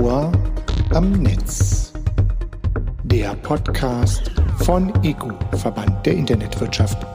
Ohr am Netz. Der Podcast von EGU, Verband der Internetwirtschaft.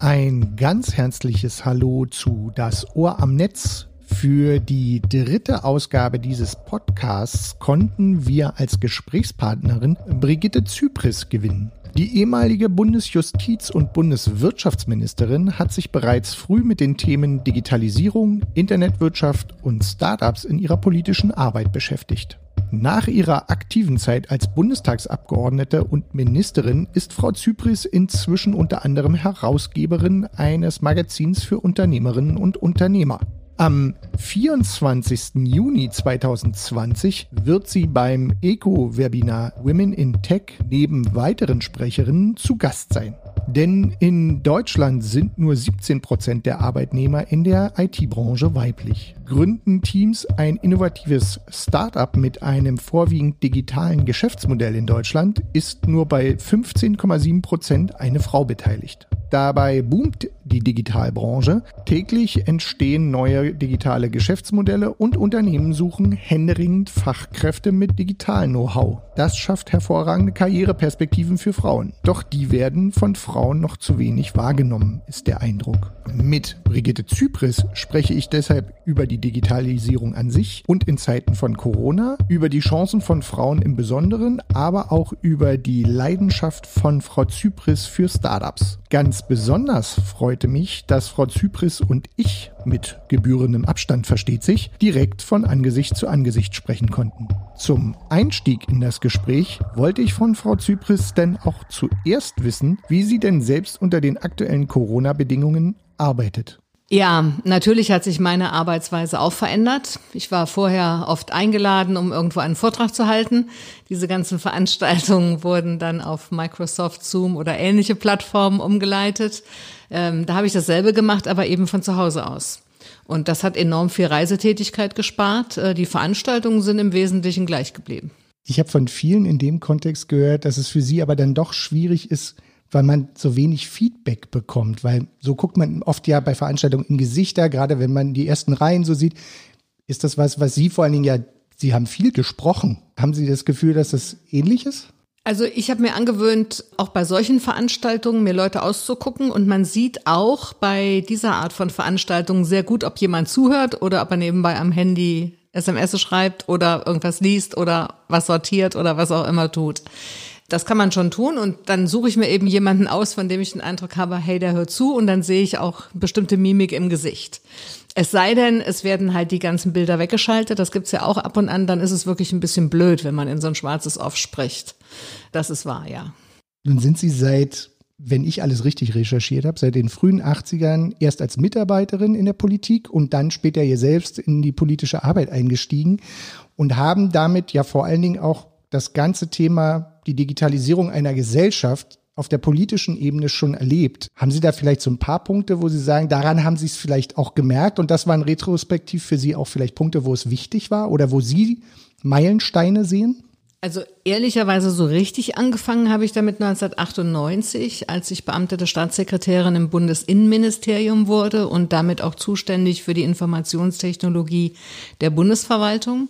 Ein ganz herzliches Hallo zu Das Ohr am Netz. Für die dritte Ausgabe dieses Podcasts konnten wir als Gesprächspartnerin Brigitte Zypris gewinnen. Die ehemalige Bundesjustiz- und Bundeswirtschaftsministerin hat sich bereits früh mit den Themen Digitalisierung, Internetwirtschaft und Startups in ihrer politischen Arbeit beschäftigt. Nach ihrer aktiven Zeit als Bundestagsabgeordnete und Ministerin ist Frau Zypris inzwischen unter anderem Herausgeberin eines Magazins für Unternehmerinnen und Unternehmer. Am 24. Juni 2020 wird sie beim ECO-Webinar Women in Tech neben weiteren Sprecherinnen zu Gast sein. Denn in Deutschland sind nur 17 Prozent der Arbeitnehmer in der IT-Branche weiblich. Gründen Teams ein innovatives Startup mit einem vorwiegend digitalen Geschäftsmodell in Deutschland, ist nur bei 15,7 Prozent eine Frau beteiligt. Dabei boomt die Digitalbranche. Täglich entstehen neue digitale Geschäftsmodelle und Unternehmen suchen händeringend Fachkräfte mit digitalem Know-how. Das schafft hervorragende Karriereperspektiven für Frauen. Doch die werden von Frauen noch zu wenig wahrgenommen, ist der Eindruck. Mit Brigitte Zypris spreche ich deshalb über die Digitalisierung an sich und in Zeiten von Corona, über die Chancen von Frauen im Besonderen, aber auch über die Leidenschaft von Frau Zypris für Startups. Ganz besonders freute mich, dass Frau Zypris und ich mit gebührendem Abstand versteht sich, direkt von Angesicht zu Angesicht sprechen konnten. Zum Einstieg in das Gespräch wollte ich von Frau Zypris denn auch zuerst wissen, wie sie denn selbst unter den aktuellen Corona-Bedingungen arbeitet. Ja, natürlich hat sich meine Arbeitsweise auch verändert. Ich war vorher oft eingeladen, um irgendwo einen Vortrag zu halten. Diese ganzen Veranstaltungen wurden dann auf Microsoft, Zoom oder ähnliche Plattformen umgeleitet. Ähm, da habe ich dasselbe gemacht, aber eben von zu Hause aus. Und das hat enorm viel Reisetätigkeit gespart. Äh, die Veranstaltungen sind im Wesentlichen gleich geblieben. Ich habe von vielen in dem Kontext gehört, dass es für sie aber dann doch schwierig ist, weil man so wenig Feedback bekommt. Weil so guckt man oft ja bei Veranstaltungen in Gesichter, gerade wenn man die ersten Reihen so sieht. Ist das was, was Sie vor allen Dingen ja, Sie haben viel gesprochen. Haben Sie das Gefühl, dass das ähnlich ist? Also ich habe mir angewöhnt, auch bei solchen Veranstaltungen mir Leute auszugucken und man sieht auch bei dieser Art von Veranstaltungen sehr gut, ob jemand zuhört oder ob er nebenbei am Handy SMS schreibt oder irgendwas liest oder was sortiert oder was auch immer tut. Das kann man schon tun und dann suche ich mir eben jemanden aus, von dem ich den Eindruck habe, hey, der hört zu und dann sehe ich auch bestimmte Mimik im Gesicht. Es sei denn, es werden halt die ganzen Bilder weggeschaltet, das gibt's ja auch ab und an, dann ist es wirklich ein bisschen blöd, wenn man in so ein schwarzes Off spricht. Das ist wahr, ja. Nun sind Sie seit, wenn ich alles richtig recherchiert habe, seit den frühen 80ern erst als Mitarbeiterin in der Politik und dann später hier selbst in die politische Arbeit eingestiegen und haben damit ja vor allen Dingen auch das ganze Thema, die Digitalisierung einer Gesellschaft auf der politischen Ebene schon erlebt. Haben Sie da vielleicht so ein paar Punkte, wo Sie sagen, daran haben Sie es vielleicht auch gemerkt und das waren retrospektiv für Sie auch vielleicht Punkte, wo es wichtig war oder wo Sie Meilensteine sehen? Also ehrlicherweise so richtig angefangen habe ich damit 1998, als ich beamtete Staatssekretärin im Bundesinnenministerium wurde und damit auch zuständig für die Informationstechnologie der Bundesverwaltung.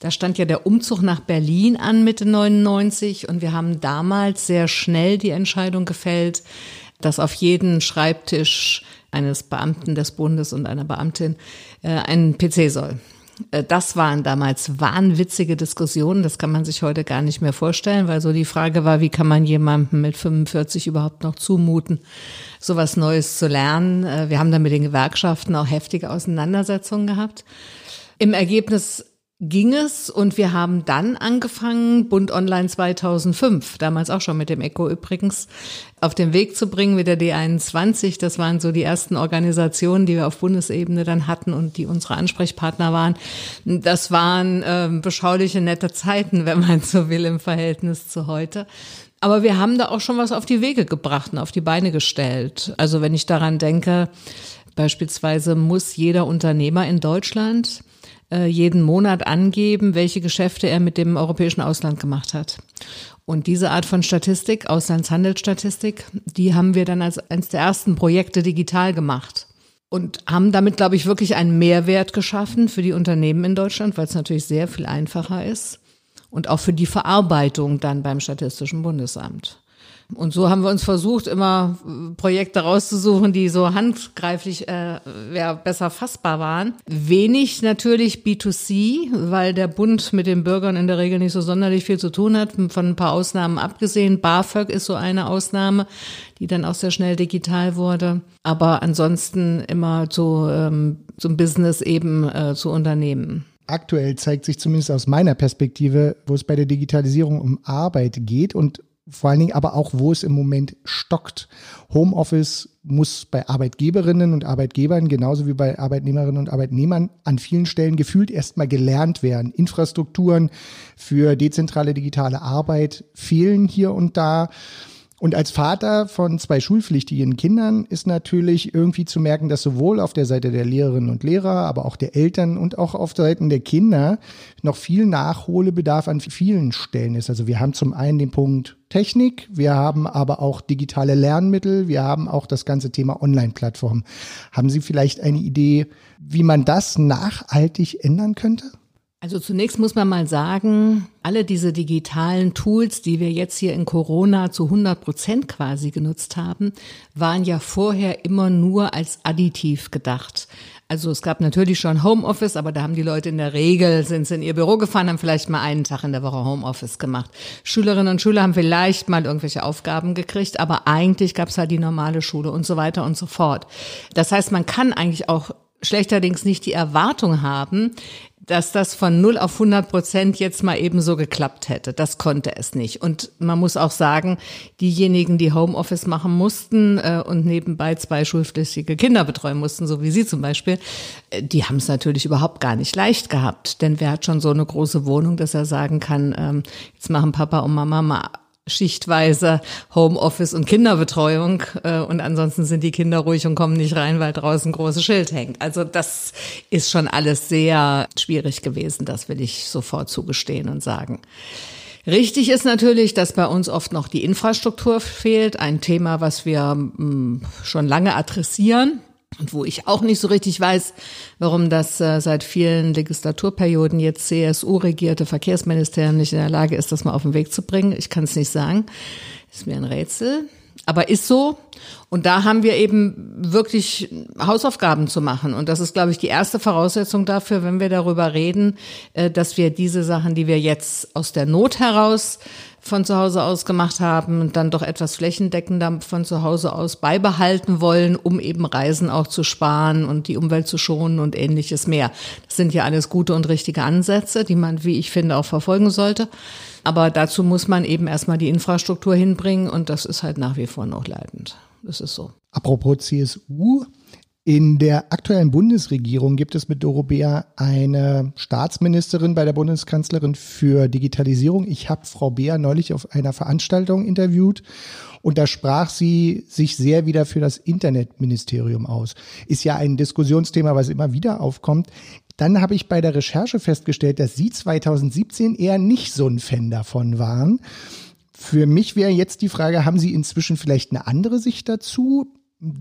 Da stand ja der Umzug nach Berlin an Mitte 99 und wir haben damals sehr schnell die Entscheidung gefällt, dass auf jeden Schreibtisch eines Beamten des Bundes und einer Beamtin äh, ein PC soll. Äh, das waren damals wahnwitzige Diskussionen, das kann man sich heute gar nicht mehr vorstellen, weil so die Frage war, wie kann man jemandem mit 45 überhaupt noch zumuten, sowas Neues zu lernen. Äh, wir haben dann mit den Gewerkschaften auch heftige Auseinandersetzungen gehabt. Im Ergebnis ging es und wir haben dann angefangen, Bund Online 2005, damals auch schon mit dem ECO übrigens, auf den Weg zu bringen mit der D21. Das waren so die ersten Organisationen, die wir auf Bundesebene dann hatten und die unsere Ansprechpartner waren. Das waren äh, beschauliche, nette Zeiten, wenn man so will, im Verhältnis zu heute. Aber wir haben da auch schon was auf die Wege gebracht und auf die Beine gestellt. Also wenn ich daran denke, beispielsweise muss jeder Unternehmer in Deutschland äh, jeden Monat angeben, welche Geschäfte er mit dem europäischen Ausland gemacht hat. Und diese Art von Statistik, Auslandshandelsstatistik, die haben wir dann als eines der ersten Projekte digital gemacht. und haben damit, glaube ich, wirklich einen Mehrwert geschaffen für die Unternehmen in Deutschland, weil es natürlich sehr viel einfacher ist und auch für die Verarbeitung dann beim Statistischen Bundesamt. Und so haben wir uns versucht, immer äh, Projekte rauszusuchen, die so handgreiflich äh, ja, besser fassbar waren. Wenig natürlich B2C, weil der Bund mit den Bürgern in der Regel nicht so sonderlich viel zu tun hat, von ein paar Ausnahmen abgesehen. BAföG ist so eine Ausnahme, die dann auch sehr schnell digital wurde. Aber ansonsten immer so ähm, zum Business eben äh, zu Unternehmen aktuell zeigt sich zumindest aus meiner Perspektive, wo es bei der Digitalisierung um Arbeit geht und vor allen Dingen aber auch, wo es im Moment stockt. Homeoffice muss bei Arbeitgeberinnen und Arbeitgebern genauso wie bei Arbeitnehmerinnen und Arbeitnehmern an vielen Stellen gefühlt erstmal gelernt werden. Infrastrukturen für dezentrale digitale Arbeit fehlen hier und da. Und als Vater von zwei schulpflichtigen Kindern ist natürlich irgendwie zu merken, dass sowohl auf der Seite der Lehrerinnen und Lehrer, aber auch der Eltern und auch auf Seiten der Kinder noch viel Nachholbedarf an vielen Stellen ist. Also wir haben zum einen den Punkt Technik, wir haben aber auch digitale Lernmittel, wir haben auch das ganze Thema Online-Plattformen. Haben Sie vielleicht eine Idee, wie man das nachhaltig ändern könnte? Also zunächst muss man mal sagen, alle diese digitalen Tools, die wir jetzt hier in Corona zu 100 Prozent quasi genutzt haben, waren ja vorher immer nur als additiv gedacht. Also es gab natürlich schon Homeoffice, aber da haben die Leute in der Regel, sind sie in ihr Büro gefahren, haben vielleicht mal einen Tag in der Woche Homeoffice gemacht. Schülerinnen und Schüler haben vielleicht mal irgendwelche Aufgaben gekriegt, aber eigentlich gab es halt die normale Schule und so weiter und so fort. Das heißt, man kann eigentlich auch schlechterdings nicht die Erwartung haben, dass das von 0 auf 100 Prozent jetzt mal eben so geklappt hätte. Das konnte es nicht. Und man muss auch sagen, diejenigen, die Homeoffice machen mussten äh, und nebenbei zwei schulpflichtige Kinder betreuen mussten, so wie Sie zum Beispiel, äh, die haben es natürlich überhaupt gar nicht leicht gehabt. Denn wer hat schon so eine große Wohnung, dass er sagen kann, ähm, jetzt machen Papa und Mama mal schichtweise Homeoffice und Kinderbetreuung äh, und ansonsten sind die Kinder ruhig und kommen nicht rein, weil draußen ein großes Schild hängt. Also das ist schon alles sehr schwierig gewesen, das will ich sofort zugestehen und sagen. Richtig ist natürlich, dass bei uns oft noch die Infrastruktur fehlt, ein Thema, was wir mh, mm, schon lange adressieren und wo ich auch nicht so richtig weiß, warum das äh, seit vielen Legislaturperioden jetzt CSU-regierte Verkehrsministerium nicht in der Lage ist, das mal auf den Weg zu bringen. Ich kann es nicht sagen. Ist mir ein Rätsel. Aber ist so. Und da haben wir eben wirklich Hausaufgaben zu machen. Und das ist, glaube ich, die erste Voraussetzung dafür, wenn wir darüber reden, äh, dass wir diese Sachen, die wir jetzt aus der Not heraus von zu Hause aus gemacht haben und dann doch etwas flächendeckender von zu Hause aus beibehalten wollen, um eben Reisen auch zu sparen und die Umwelt zu schonen und ähnliches mehr. Das sind ja alles gute und richtige Ansätze, die man, wie ich finde, auch verfolgen sollte. Aber dazu muss man eben erstmal die Infrastruktur hinbringen und das ist halt nach wie vor noch leidend. Das ist so. Apropos CSU, in der aktuellen Bundesregierung gibt es mit Doro Beer eine Staatsministerin bei der Bundeskanzlerin für Digitalisierung. Ich habe Frau Beer neulich auf einer Veranstaltung interviewt und da sprach sie sich sehr wieder für das Internetministerium aus. Ist ja ein Diskussionsthema, was immer wieder aufkommt. Dann habe ich bei der Recherche festgestellt, dass Sie 2017 eher nicht so ein Fan davon waren. Für mich wäre jetzt die Frage, haben Sie inzwischen vielleicht eine andere Sicht dazu?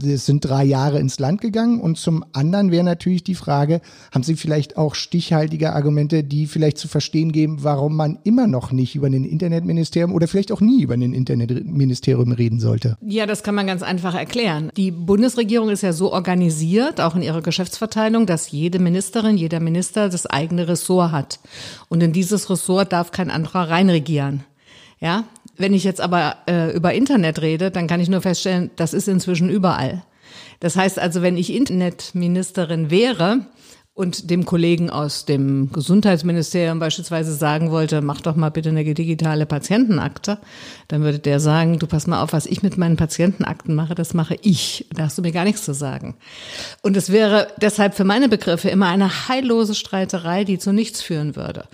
Es sind drei Jahre ins Land gegangen. Und zum anderen wäre natürlich die Frage, haben Sie vielleicht auch stichhaltige Argumente, die vielleicht zu verstehen geben, warum man immer noch nicht über ein Internetministerium oder vielleicht auch nie über ein Internetministerium reden sollte? Ja, das kann man ganz einfach erklären. Die Bundesregierung ist ja so organisiert, auch in ihrer Geschäftsverteilung, dass jede Ministerin, jeder Minister das eigene Ressort hat. Und in dieses Ressort darf kein anderer reinregieren. Ja, wenn ich jetzt aber äh, über Internet rede, dann kann ich nur feststellen, das ist inzwischen überall. Das heißt also, wenn ich Internetministerin wäre, und dem Kollegen aus dem Gesundheitsministerium beispielsweise sagen wollte, mach doch mal bitte eine digitale Patientenakte, dann würde der sagen, du pass mal auf, was ich mit meinen Patientenakten mache, das mache ich. Da hast du mir gar nichts zu sagen. Und es wäre deshalb für meine Begriffe immer eine heillose Streiterei, die zu nichts führen würde.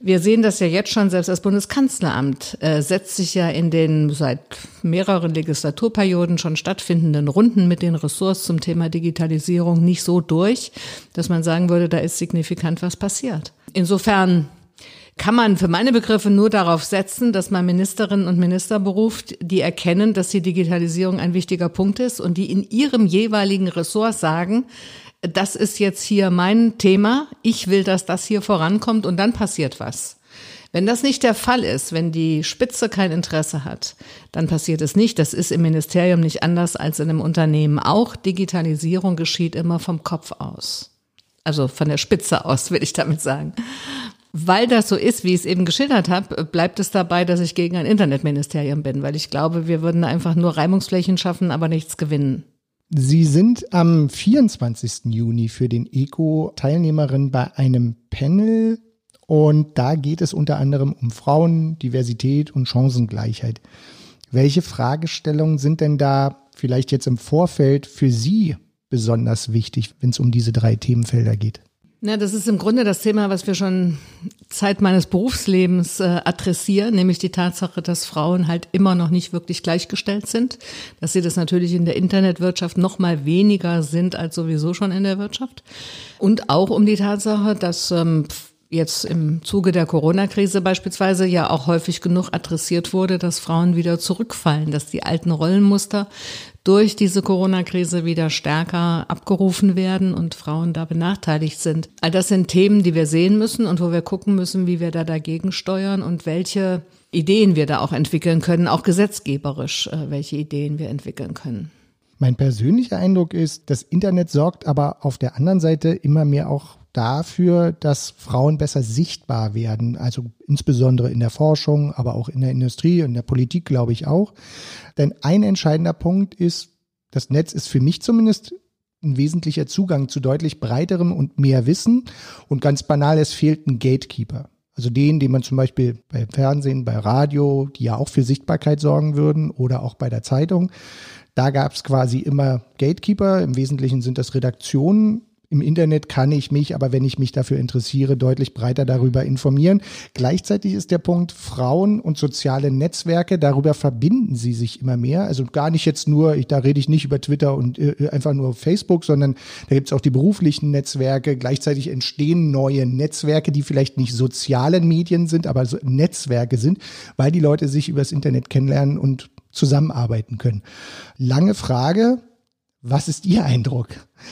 Wir sehen das ja jetzt schon, selbst das Bundeskanzleramt äh, setzt sich ja in den seit mehreren Legislaturperioden schon stattfindenden Runden mit den Ressorts zum Thema Digitalisierung nicht so durch, dass man sagen würde, da ist signifikant was passiert. Insofern kann man für meine Begriffe nur darauf setzen, dass man Ministerinnen und Minister beruft, die erkennen, dass die Digitalisierung ein wichtiger Punkt ist und die in ihrem jeweiligen Ressort sagen, das ist jetzt hier mein Thema, ich will, dass das hier vorankommt und dann passiert was. Wenn das nicht der Fall ist, wenn die Spitze kein Interesse hat, dann passiert es nicht. Das ist im Ministerium nicht anders als in einem Unternehmen auch. Digitalisierung geschieht immer vom Kopf aus. Also von der Spitze aus, will ich damit sagen. Weil das so ist, wie ich es eben geschildert habe, bleibt es dabei, dass ich gegen ein Internetministerium bin, weil ich glaube, wir würden einfach nur Reibungsflächen schaffen, aber nichts gewinnen. Sie sind am 24. Juni für den ECO Teilnehmerin bei einem Panel und da geht es unter anderem um Frauen, Diversität und Chancengleichheit. Welche Fragestellungen sind denn da vielleicht jetzt im Vorfeld für Sie besonders wichtig, wenn es um diese drei Themenfelder geht? Na, das ist im Grunde das Thema, was wir schon Zeit meines Berufslebens äh, adressieren, nämlich die Tatsache, dass Frauen halt immer noch nicht wirklich gleichgestellt sind, dass sie das natürlich in der Internetwirtschaft noch mal weniger sind als sowieso schon in der Wirtschaft und auch um die Tatsache, dass ähm, jetzt im Zuge der Corona-Krise beispielsweise ja auch häufig genug adressiert wurde, dass Frauen wieder zurückfallen, dass die alten Rollenmuster durch diese Corona-Krise wieder stärker abgerufen werden und Frauen da benachteiligt sind. All das sind Themen, die wir sehen müssen und wo wir gucken müssen, wie wir da dagegen steuern und welche Ideen wir da auch entwickeln können, auch gesetzgeberisch, äh, welche Ideen wir entwickeln können. Mein persönlicher Eindruck ist, das Internet sorgt aber auf der anderen Seite immer mehr auch dafür, dass Frauen besser sichtbar werden, also insbesondere in der Forschung, aber auch in der Industrie und der Politik, glaube ich auch. Denn ein entscheidender Punkt ist, das Netz ist für mich zumindest ein wesentlicher Zugang zu deutlich breiterem und mehr Wissen. Und ganz banal, es fehlt ein Gatekeeper. Also den, den man zum Beispiel beim Fernsehen, bei Radio, die ja auch für Sichtbarkeit sorgen würden, oder auch bei der Zeitung. Da gab es quasi immer Gatekeeper. Im Wesentlichen sind das Redaktionen, im Internet kann ich mich, aber wenn ich mich dafür interessiere, deutlich breiter darüber informieren. Gleichzeitig ist der Punkt Frauen und soziale Netzwerke, darüber verbinden sie sich immer mehr. Also gar nicht jetzt nur, ich, da rede ich nicht über Twitter und äh, einfach nur Facebook, sondern da gibt es auch die beruflichen Netzwerke. Gleichzeitig entstehen neue Netzwerke, die vielleicht nicht soziale Medien sind, aber so Netzwerke sind, weil die Leute sich übers Internet kennenlernen und zusammenarbeiten können. Lange Frage, was ist Ihr Eindruck?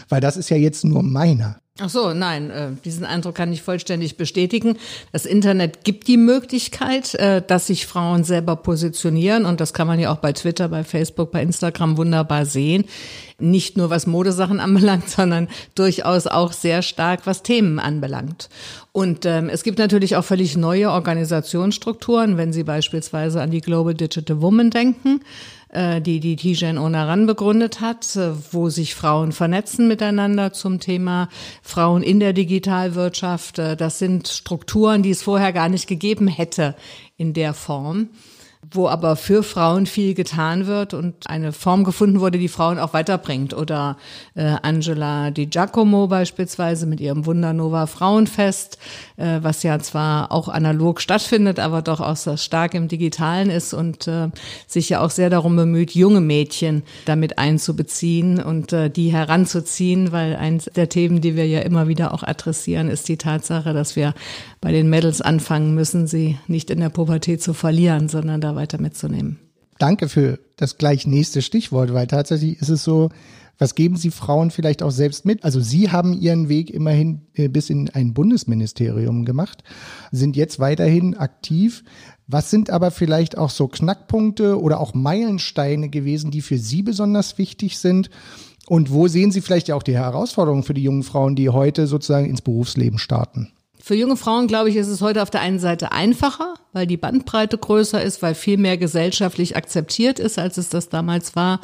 Weil das ist ja jetzt nur meiner. Ach so, nein, äh, diesen Eindruck kann ich vollständig bestätigen. Das Internet gibt die Möglichkeit, äh, dass sich Frauen selber positionieren und das kann man ja auch bei Twitter, bei Facebook, bei Instagram wunderbar sehen. Nicht nur was Modesachen anbelangt, sondern durchaus auch sehr stark was Themen anbelangt. Und ähm, es gibt natürlich auch völlig neue Organisationsstrukturen, wenn Sie beispielsweise an die Global Digital Woman denken die die Tijen Onaran begründet hat, äh, wo sich Frauen vernetzen miteinander zum Thema Frauen in der Digitalwirtschaft. Äh, das sind Strukturen, die es vorher gar nicht gegeben hätte in der Form wo aber für Frauen viel getan wird und eine Form gefunden wurde, die Frauen auch weiterbringt. Oder äh, Angela Di Giacomo beispielsweise mit ihrem Wundernova Frauenfest, äh, was ja zwar auch analog stattfindet, aber doch auch sehr stark im Digitalen ist und äh, sich ja auch sehr darum bemüht, junge Mädchen damit einzubeziehen und äh, die heranzuziehen, weil eins der Themen, die wir ja immer wieder auch adressieren, ist die Tatsache, dass wir bei den Mädels anfangen müssen, sie nicht in der Pubertät zu verlieren, sondern da weiter mitzunehmen. Danke für das gleich nächste Stichwort, weil tatsächlich ist es so, was geben Sie Frauen vielleicht auch selbst mit? Also Sie haben Ihren Weg immerhin äh, bis in ein Bundesministerium gemacht, sind jetzt weiterhin aktiv. Was sind aber vielleicht auch so Knackpunkte oder auch Meilensteine gewesen, die für Sie besonders wichtig sind? Und wo sehen Sie vielleicht ja auch die Herausforderungen für die jungen Frauen, die heute sozusagen ins Berufsleben starten? Für junge Frauen, glaube ich, ist es heute auf der einen Seite einfacher, weil die Bandbreite größer ist, weil viel mehr gesellschaftlich akzeptiert ist, als es das damals war,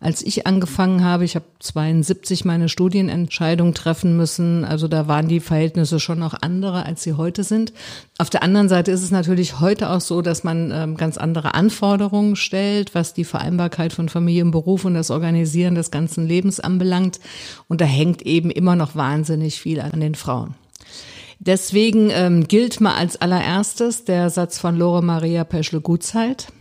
als ich angefangen habe. Ich habe 72 meine Studienentscheidung treffen müssen. Also da waren die Verhältnisse schon noch andere, als sie heute sind. Auf der anderen Seite ist es natürlich heute auch so, dass man ähm, ganz andere Anforderungen stellt, was die Vereinbarkeit von Familie und Beruf und das Organisieren des ganzen Lebens anbelangt. Und da hängt eben immer noch wahnsinnig viel an den Frauen. Deswegen ähm, gilt mal als allererstes der Satz von Lore Maria Peschle-Gutzeit.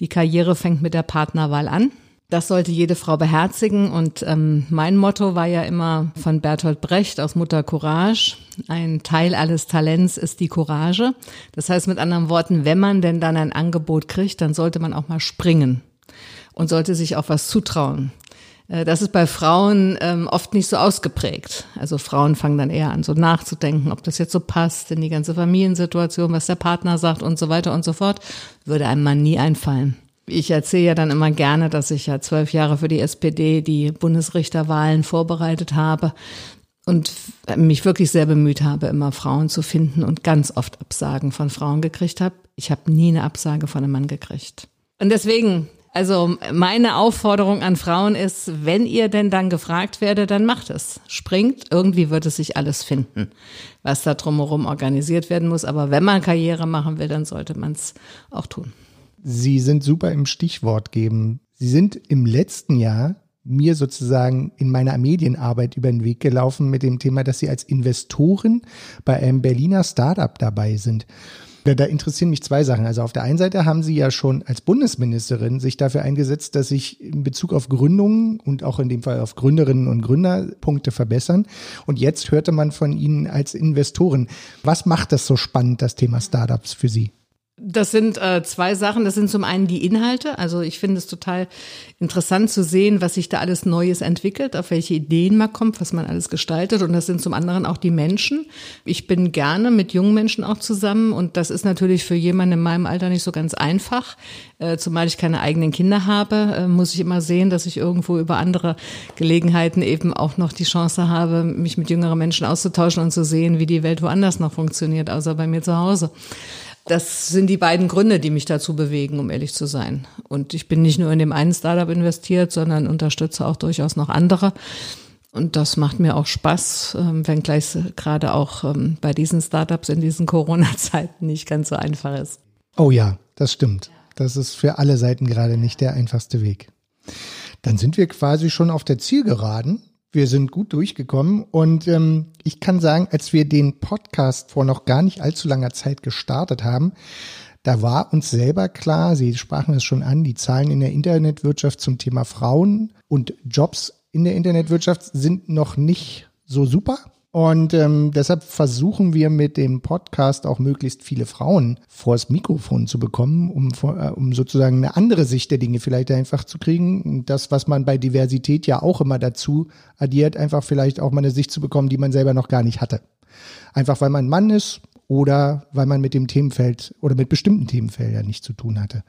Die Karriere fängt mit der Partnerwahl an. Das sollte jede Frau beherzigen. Und ähm, mein Motto war ja immer von Bertolt Brecht aus Mutter Courage. Ein Teil alles Talents ist die Courage. Das heißt mit anderen Worten, wenn man denn dann ein Angebot kriegt, dann sollte man auch mal springen und sollte sich auch was zutrauen. Äh, das ist bei Frauen ähm, oft nicht so ausgeprägt. Also Frauen fangen dann eher an, so nachzudenken, ob das jetzt so passt in die ganze Familiensituation, was der Partner sagt und so weiter und so fort. Würde einem Mann nie einfallen. Ich erzähle ja dann immer gerne, dass ich ja zwölf Jahre für die SPD die Bundesrichterwahlen vorbereitet habe und mich wirklich sehr bemüht habe, immer Frauen zu finden und ganz oft Absagen von Frauen gekriegt habe. Ich habe nie eine Absage von einem Mann gekriegt. Und deswegen, also meine Aufforderung an Frauen ist, wenn ihr denn dann gefragt werdet, dann macht es. Springt, irgendwie wird es sich alles finden, was da drumherum organisiert werden muss. Aber wenn man Karriere machen will, dann sollte man es auch tun. Sie sind super im Stichwort geben. Sie sind im letzten Jahr mir sozusagen in meiner Medienarbeit über den Weg gelaufen mit dem Thema, dass Sie als Investorin bei einem Berliner Startup dabei sind. Da, da interessieren mich zwei Sachen. Also auf der einen Seite haben Sie ja schon als Bundesministerin sich dafür eingesetzt, dass sich in Bezug auf Gründungen und auch in dem Fall auf Gründerinnen und Gründer Punkte verbessern. Und jetzt hörte man von Ihnen als Investorin. Was macht das so spannend, das Thema Startups für Sie? Das sind äh, zwei Sachen. Das sind zum einen die Inhalte. Also ich finde es total interessant zu sehen, was sich da alles Neues entwickelt, auf welche Ideen man kommt, was man alles gestaltet. Und das sind zum anderen auch die Menschen. Ich bin gerne mit jungen Menschen auch zusammen. Und das ist natürlich für jemanden in meinem Alter nicht so ganz einfach. Äh, zumal ich keine eigenen Kinder habe, äh, muss ich immer sehen, dass ich irgendwo über andere Gelegenheiten eben auch noch die Chance habe, mich mit jüngeren Menschen auszutauschen und zu sehen, wie die Welt woanders noch funktioniert, außer bei mir zu Hause. Das sind die beiden Gründe, die mich dazu bewegen, um ehrlich zu sein. Und ich bin nicht nur in dem einen Startup investiert, sondern unterstütze auch durchaus noch andere. Und das macht mir auch Spaß, ähm, wenngleich gerade auch ähm, bei diesen Startups in diesen Corona-Zeiten nicht ganz so einfach ist. Oh ja, das stimmt. Das ist für alle Seiten gerade nicht der einfachste Weg. Dann sind wir quasi schon auf der Zielgeraden. Wir sind gut durchgekommen und ähm, ich kann sagen, als wir den Podcast vor noch gar nicht allzu langer Zeit gestartet haben, da war uns selber klar, Sie sprachen es schon an, die Zahlen in der Internetwirtschaft zum Thema Frauen und Jobs in der Internetwirtschaft sind noch nicht so super. Und ähm, deshalb versuchen wir mit dem Podcast auch möglichst viele Frauen vors Mikrofon zu bekommen, um, äh, um sozusagen eine andere Sicht der Dinge vielleicht einfach zu kriegen. Das, was man bei Diversität ja auch immer dazu addiert, einfach vielleicht auch mal eine Sicht zu bekommen, die man selber noch gar nicht hatte. Einfach weil man Mann ist oder weil man mit dem Themenfeld oder mit bestimmten Themenfeldern nichts zu tun hatte.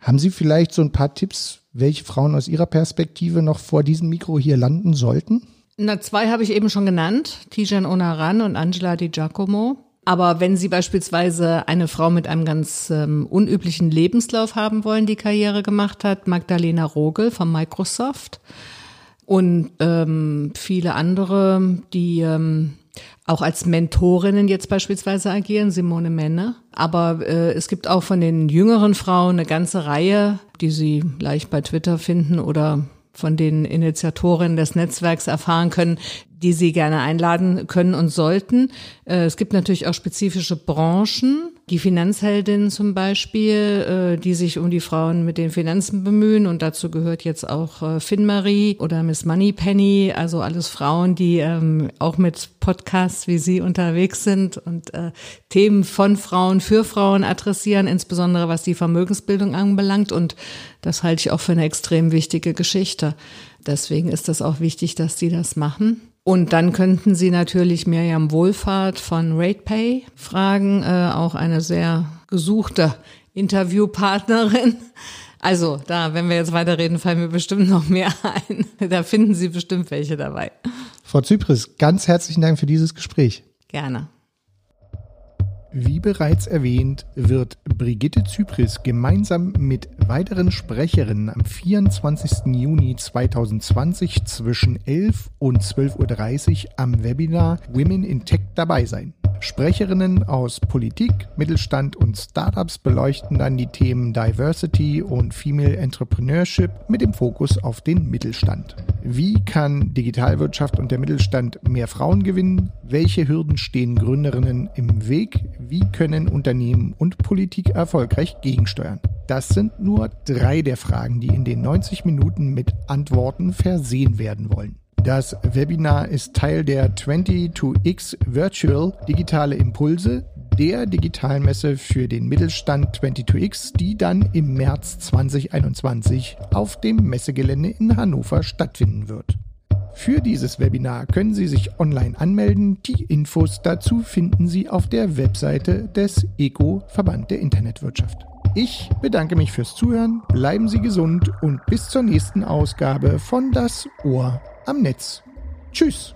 Haben Sie vielleicht so ein paar Tipps, welche Frauen aus Ihrer Perspektive noch vor diesem Mikro hier landen sollten? Na, zwei habe ich eben schon genannt, Tijan Onaran und Angela Di Giacomo. Aber wenn Sie beispielsweise eine Frau mit einem ganz ähm, unüblichen Lebenslauf haben wollen, die Karriere gemacht hat, Magdalena Rogel von Microsoft und ähm, viele andere, die ähm, auch als Mentorinnen jetzt beispielsweise agieren, Simone Menne. Aber äh, es gibt auch von den jüngeren Frauen eine ganze Reihe, die Sie leicht bei Twitter finden oder von den Initiatorinnen des Netzwerks erfahren können, die Sie gerne einladen können und sollten. Äh, es gibt natürlich auch spezifische Branchen, die Finanzheldin zum Beispiel, äh, die sich um die Frauen mit den Finanzen bemühen und dazu gehört jetzt auch äh, Finmarie oder Miss Moneypenny, also alles Frauen, die ähm, auch mit Podcasts wie Sie unterwegs sind und Themen von Frauen für Frauen adressieren, insbesondere was die Vermögensbildung anbelangt und das halte ich auch für eine extrem wichtige Geschichte. Deswegen ist es auch wichtig, dass Sie das machen. Und dann könnten Sie natürlich Miriam Wohlfahrt von RatePay fragen, äh, auch eine sehr gesuchte Interviewpartnerin. Also da, wenn wir jetzt weiterreden, fallen mir bestimmt noch mehr ein. Da finden Sie bestimmt welche dabei. Frau Zypris, ganz herzlichen Dank für dieses Gespräch. Gerne. Wie bereits erwähnt, wird Brigitte Zypris gemeinsam mit weiteren Sprecherinnen am 24. Juni 2020 zwischen 11 und 12.30 Uhr am Webinar Women in Tech dabei sein. Sprecherinnen aus Politik, Mittelstand und Startups beleuchten dann die Themen Diversity und Female Entrepreneurship mit dem Fokus auf den Mittelstand. Wie kann Digitalwirtschaft und der Mittelstand mehr Frauen gewinnen? Welche Hürden stehen Gründerinnen im Weg? Wie können Unternehmen und Politik erfolgreich gegensteuern? Das sind nur drei der Fragen, die in den 90 Minuten mit Antworten versehen werden wollen. Das Webinar ist Teil der 22X Virtual Digitale Impulse, der Digitalmesse für den Mittelstand 22X, die dann im März 2021 auf dem Messegelände in Hannover stattfinden wird. Für dieses Webinar können Sie sich online anmelden. Die Infos dazu finden Sie auf der Webseite des ECO Verband der Internetwirtschaft. Ich bedanke mich fürs Zuhören, bleiben Sie gesund und bis zur nächsten Ausgabe von Das Ohr am Netz. Tschüss.